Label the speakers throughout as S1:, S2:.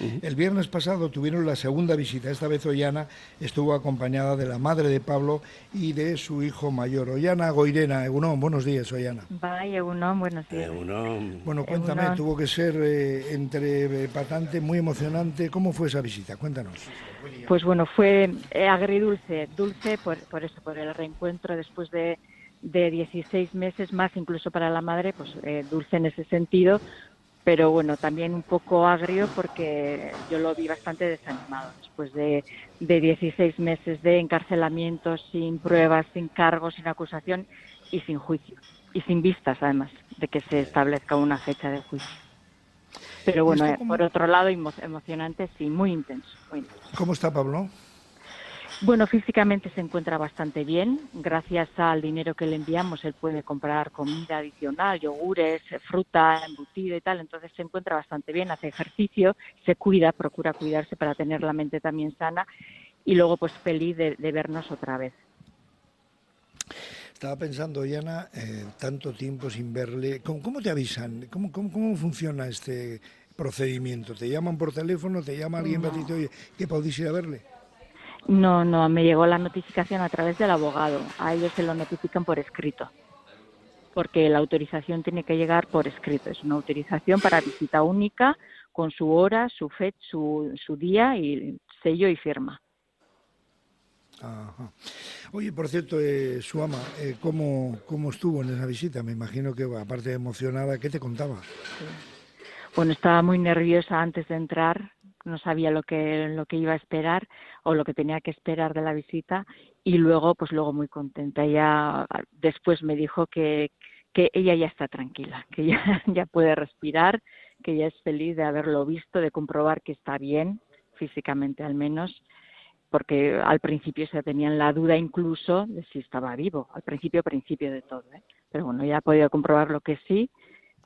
S1: El viernes pasado tuvieron la segunda visita. Esta vez Ollana estuvo acompañada de la madre de Pablo y de su hijo mayor. Ollana Goirena, Egunon, buenos días, Ollana.
S2: Vaya, Egunon, buenos días.
S1: Bueno, cuéntame, tuvo que ser eh, entre eh, patante, muy emocionante. ¿Cómo fue esa visita? Cuéntanos.
S2: Pues bueno, fue eh, agridulce, dulce por, por eso, por el reencuentro después de de 16 meses más incluso para la madre, pues eh, dulce en ese sentido, pero bueno, también un poco agrio porque yo lo vi bastante desanimado después de, de 16 meses de encarcelamiento sin pruebas, sin cargos, sin acusación y sin juicio. Y sin vistas, además, de que se establezca una fecha de juicio. Pero bueno, eh, por otro lado, emocionante, sí, muy intenso, muy intenso.
S1: ¿Cómo está Pablo?
S2: Bueno, físicamente se encuentra bastante bien. Gracias al dinero que le enviamos, él puede comprar comida adicional, yogures, fruta, embutido y tal. Entonces se encuentra bastante bien, hace ejercicio, se cuida, procura cuidarse para tener la mente también sana y luego pues feliz de, vernos otra vez.
S1: Estaba pensando, Diana, eh, tanto tiempo sin verle. ¿Cómo, te avisan? ¿Cómo, ¿Cómo, funciona este procedimiento? ¿Te llaman por teléfono? ¿Te llama alguien para decirte, oye, que podéis ir a verle?
S2: No, no, me llegó la notificación a través del abogado. A ellos se lo notifican por escrito, porque la autorización tiene que llegar por escrito. Es una autorización para visita única con su hora, su fecha, su, su día y sello y firma.
S1: Ajá. Oye, por cierto, eh, su ama, eh, ¿cómo, ¿cómo estuvo en esa visita? Me imagino que, aparte de emocionada, ¿qué te contaba?
S2: Bueno, estaba muy nerviosa antes de entrar, no sabía lo que, lo que iba a esperar o lo que tenía que esperar de la visita y luego, pues luego muy contenta. Ella después me dijo que, que ella ya está tranquila, que ya, ya puede respirar, que ella es feliz de haberlo visto, de comprobar que está bien, físicamente al menos, porque al principio se tenían la duda incluso de si estaba vivo, al principio, principio de todo, ¿eh? pero bueno, ya ha podido comprobar lo que sí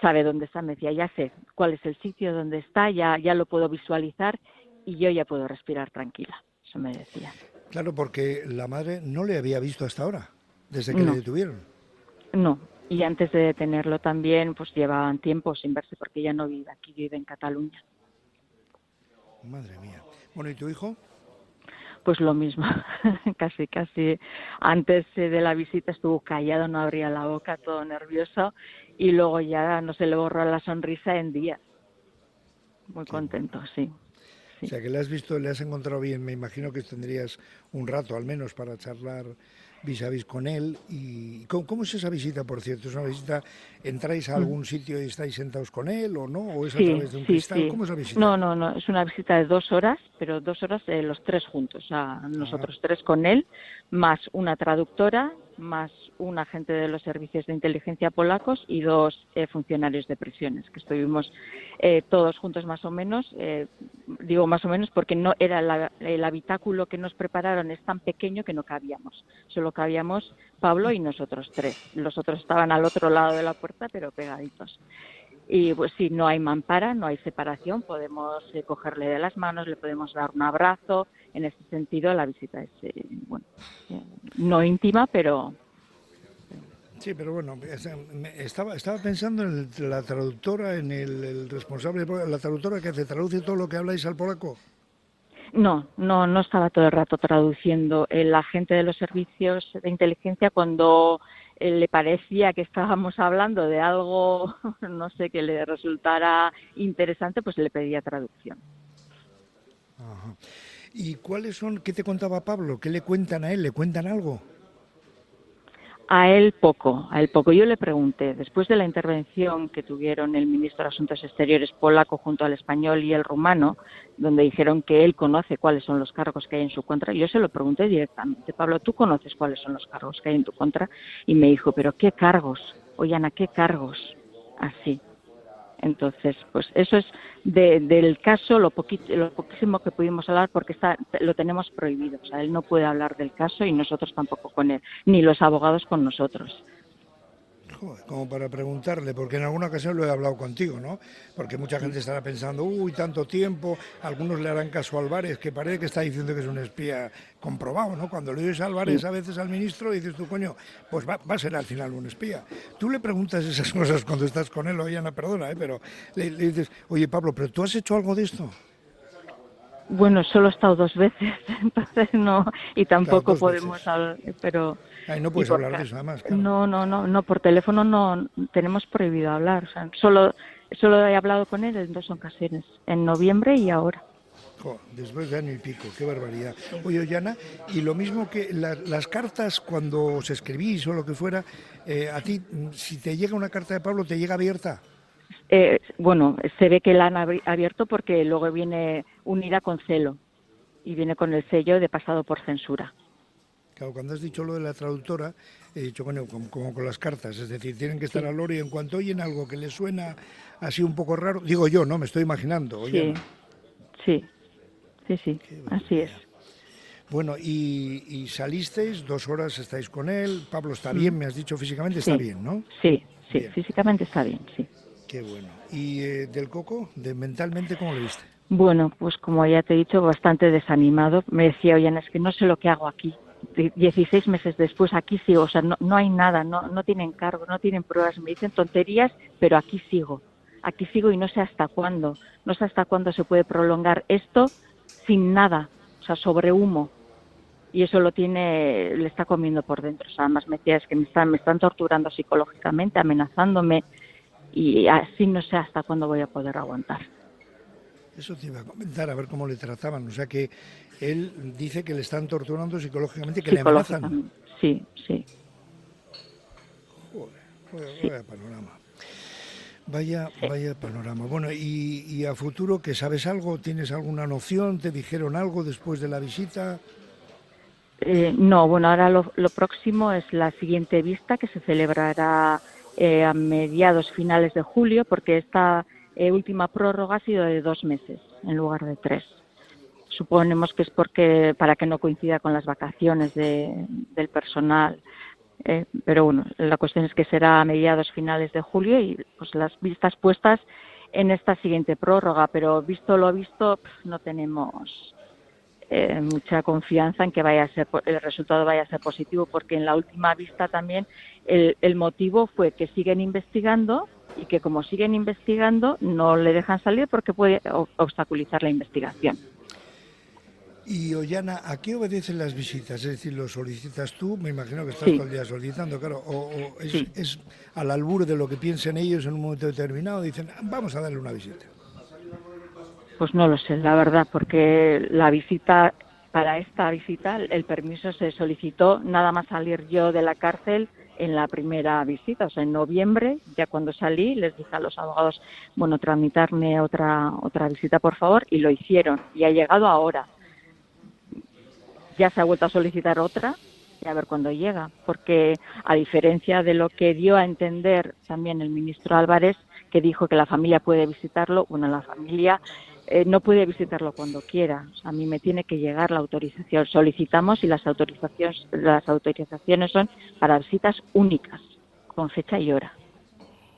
S2: sabe dónde está, me decía, ya sé cuál es el sitio donde está, ya, ya lo puedo visualizar y yo ya puedo respirar tranquila. Eso me decía.
S1: Claro, porque la madre no le había visto hasta ahora, desde que le detuvieron.
S2: No, y antes de detenerlo también, pues llevaban tiempo sin verse porque ella no vive aquí, vive en Cataluña.
S1: Madre mía. Bueno, ¿y tu hijo?
S2: Pues lo mismo, casi, casi. Antes de la visita estuvo callado, no abría la boca, todo nervioso, y luego ya no se le borró la sonrisa en días. Muy contento, sí.
S1: O sea, que le has visto, le has encontrado bien. Me imagino que tendrías un rato al menos para charlar vis a vis con él. ¿Y cómo, es esa visita, por cierto? ¿Es una visita, entráis a mm. algún sitio y estáis sentados con él o no? ¿O es a través de un cristal? ¿Cómo es la visita?
S2: No, no, no, es una visita de dos horas, pero dos horas eh, los tres juntos, o sea, nosotros tres con él, más una traductora más un agente de los servicios de inteligencia polacos y dos eh, funcionarios de prisiones, que estuvimos eh, todos juntos más o menos, eh, digo más o menos porque no era el habitáculo que nos prepararon es tan pequeño que no cabíamos, solo cabíamos Pablo y nosotros tres, los otros estaban al otro lado de la puerta pero pegaditos. Y pues si no hay mampara, no hay separación, podemos cogerle de las manos, le podemos dar un abrazo, en ese sentido la visita es, eh, bueno, eh, no íntima, pero...
S1: Sí, pero bueno, estaba, estaba pensando en la traductora, en el, responsable, la traductora que te traduce todo lo que habláis al polaco.
S2: No, no, no estaba todo el rato traduciendo. El agente de los servicios de inteligencia cuando eh, le parecía que estábamos hablando de algo, no sé, que le resultara interesante, pues le pedía traducción.
S1: Ajá. ¿Y cuáles son, qué te contaba Pablo? ¿Qué le cuentan a él? ¿Le cuentan algo?
S2: A él poco, a él poco. Yo le pregunté, después de la intervención que tuvieron el ministro de Asuntos Exteriores polaco junto al español y el rumano, donde dijeron que él conoce cuáles son los cargos que hay en su contra, yo se lo pregunté directamente, Pablo, ¿tú conoces cuáles son los cargos que hay en tu contra? Y me dijo, ¿pero qué cargos? Oye, Ana, ¿qué cargos? Así. Entonces, pues eso es del caso lo, lo poquísimo que pudimos hablar porque está, lo tenemos prohibido. O sea, él no puede hablar del caso y nosotros tampoco con él, ni los abogados con nosotros
S1: como para preguntarle, porque en alguna ocasión lo he hablado contigo, ¿no? Porque mucha gente estará pensando, uy, tanto tiempo, algunos le harán caso a Álvarez, que parece que está diciendo que es un espía comprobado, ¿no? Cuando le dices a Álvarez a veces al ministro, dices tú, coño, pues va, a ser al final un espía. Tú le preguntas esas cosas cuando estás con él, oye, Ana, perdona, ¿eh? pero le, le dices, oye, Pablo, ¿pero tú has hecho algo de esto?
S2: Bueno, solo he estado dos veces, entonces no, y tampoco podemos hablar, pero...
S1: Ay, no puedes hablar de eso, además.
S2: No, no, no, no, por teléfono no, tenemos prohibido hablar, o sea, solo, solo he hablado con él en dos ocasiones, en noviembre y ahora.
S1: después de año y pico, qué barbaridad. Oye, Ollana, y lo mismo que las cartas cuando os escribís o lo que fuera, eh, a ti, si te llega una carta de Pablo, ¿te llega abierta?
S2: Eh, bueno, se ve que la han abierto porque luego viene unida con celo y viene con el sello de pasado por censura.
S1: Claro, cuando has dicho lo de la traductora, he dicho, bueno, como, con las cartas, es decir, tienen que estar al oro y en cuanto oyen algo que les suena así un poco raro, digo yo, ¿no? Me estoy imaginando.
S2: Sí, sí, sí, sí, así es.
S1: Bueno, y, salisteis, dos horas estáis con él, Pablo está bien, me has dicho físicamente, está bien, ¿no?
S2: Sí, sí, físicamente está bien, sí.
S1: Qué bueno. ¿Y eh, del Coco, mentalmente, cómo lo viste?
S2: Bueno, pues como ya te he dicho, bastante desanimado. Me decía, oye, es que no sé lo que hago aquí. 16 meses después aquí sigo, o sea, no, no hay nada, no, no tienen cargo, no tienen pruebas, me dicen tonterías, pero aquí sigo, aquí sigo y no sé hasta cuándo, no sé hasta cuándo se puede prolongar esto sin nada, o sea, sobre humo. Y eso lo tiene, le está comiendo por dentro. O sea, además me decía, es que me están, me están torturando psicológicamente, amenazándome, y así no sé hasta cuándo voy a poder aguantar.
S1: Eso te iba a comentar, a ver cómo le trataban. O sea que él dice que le están torturando psicológicamente, que le amenazan.
S2: Sí, sí.
S1: Joder, vaya, panorama. Vaya, vaya panorama. Bueno, y, a futuro, ¿que sabes algo? ¿Tienes alguna noción? ¿Te dijeron algo después de la visita?
S2: Eh, no, bueno, ahora lo, lo próximo es la siguiente vista que se celebrará eh, a mediados finales de julio, porque esta eh, última prórroga ha sido de dos meses en lugar de tres. Suponemos que es porque para que no coincida con las vacaciones del personal. Eh, pero bueno, la cuestión es que será a mediados finales de julio y pues las vistas puestas en esta siguiente prórroga. Pero visto lo visto, no tenemos eh, mucha confianza en que vaya a ser el resultado vaya a ser positivo porque en la última vista también el, el, motivo fue que siguen investigando y que como siguen investigando no le dejan salir porque puede obstaculizar la investigación.
S1: Y Ollana, ¿a qué obedecen las visitas? Es decir, ¿lo solicitas tú? Me imagino que estás todo el día solicitando, claro. ¿O, es, es, al albur de lo que piensen ellos en un momento determinado? Dicen, vamos a darle una visita.
S2: Pues no lo sé, la verdad, porque la visita, para esta visita, el permiso se solicitó nada más salir yo de la cárcel en la primera visita, o sea, en noviembre, ya cuando salí, les dije a los abogados, bueno, tramitarme otra, otra visita, por favor, y lo hicieron, y ha llegado ahora. Ya se ha vuelto a solicitar otra, y a ver cuándo llega, porque a diferencia de lo que dio a entender también el ministro Álvarez, que dijo que la familia puede visitarlo, bueno, la familia eh, no puede visitarlo cuando quiera. a mí me tiene que llegar la autorización. Solicitamos y las autorizaciones, las autorizaciones son para visitas únicas, con fecha y hora.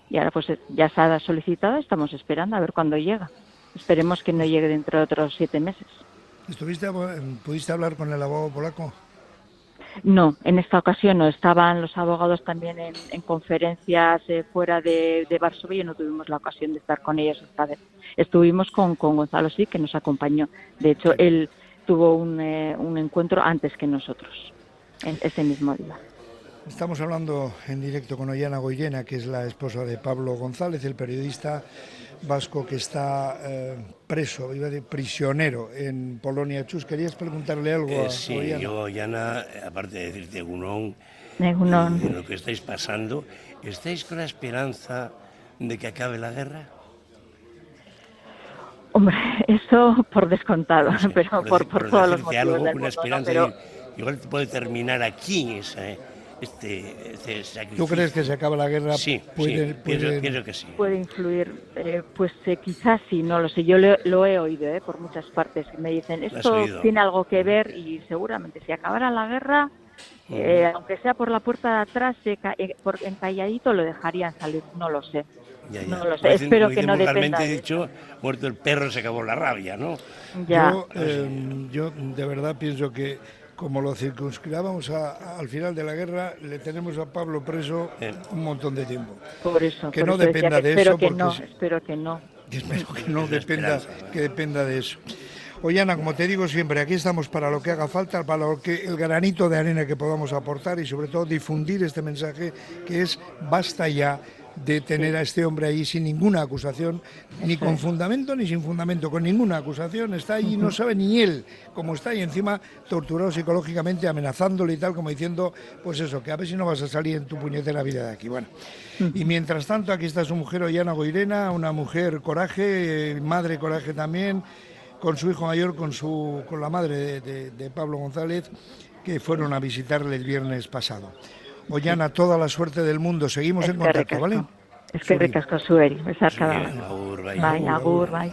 S2: Y ahora pues ya se ha solicitado, estamos esperando a ver cuándo llega. Esperemos que no llegue dentro de otros siete meses.
S1: ¿Estuviste, ¿Pudiste hablar con el abogado polaco?
S2: No, en esta ocasión no. Estaban los abogados también en, conferencias eh, fuera de, de, Varsovia y no tuvimos la ocasión de estar con ellos esta vez. Estuvimos con, Gonzalo sí, que nos acompañó. De hecho, él tuvo un, eh, un encuentro antes que nosotros, en ese mismo día.
S1: Estamos hablando en directo con Ollana Goyena, que es la esposa de Pablo González, el periodista vasco que está eh, preso, iba de prisionero en Polonia. Chus, ¿querías preguntarle algo
S3: eh,
S1: a
S3: Sí, yo, Ollana, aparte de decirte Gunón,
S2: de
S3: lo que estáis pasando, ¿estáis con la esperanza de que acabe la guerra?
S2: Hombre, eso por descontado, pero por, por, todos los motivos
S3: algo, una esperanza igual puede terminar aquí esa, eh, este, este, sacrificio.
S1: ¿Tú crees que se acaba la guerra?
S3: Sí,
S1: puede,
S3: Pienso, que sí.
S2: Puede influir, eh, pues eh, quizás sí, no lo sé. Yo lo, he oído eh, por muchas partes. Me dicen, esto tiene algo que ver y seguramente si acabara la guerra, aunque sea por la puerta de atrás, por encalladito lo dejarían salir, no lo sé. No lo sé, espero que no dependa.
S3: De dicho, muerto el perro se acabó la rabia, ¿no?
S2: Ya.
S1: Yo, yo de verdad pienso que como lo circunscribábamos al final de la guerra, le tenemos a Pablo preso un montón de tiempo.
S2: Por eso.
S1: Que no dependa de
S2: eso.
S1: Porque
S2: no, espero que no.
S1: Espero que no dependa, que dependa de eso. Oye, Ana, como te digo siempre, aquí estamos para lo que haga falta, para lo que el granito de arena que podamos aportar y sobre todo difundir este mensaje que es basta ya de tener a este hombre ahí sin ninguna acusación, ni con fundamento ni sin fundamento, con ninguna acusación, está ahí, no sabe ni él cómo está y encima torturado psicológicamente, amenazándole y tal, como diciendo, pues eso, que a ver si no vas a salir en tu puñetera vida de aquí. Bueno, y mientras tanto aquí está su mujer Ollana Goirena, una mujer coraje, madre coraje también, con su hijo mayor, con, su, con la madre de, Pablo González, que fueron a visitarle el viernes pasado. Ollana, toda la suerte del mundo. Seguimos en contacto, ¿vale?
S2: Es que ricasco, cada Agur,
S3: bai. Bai, agur, bai.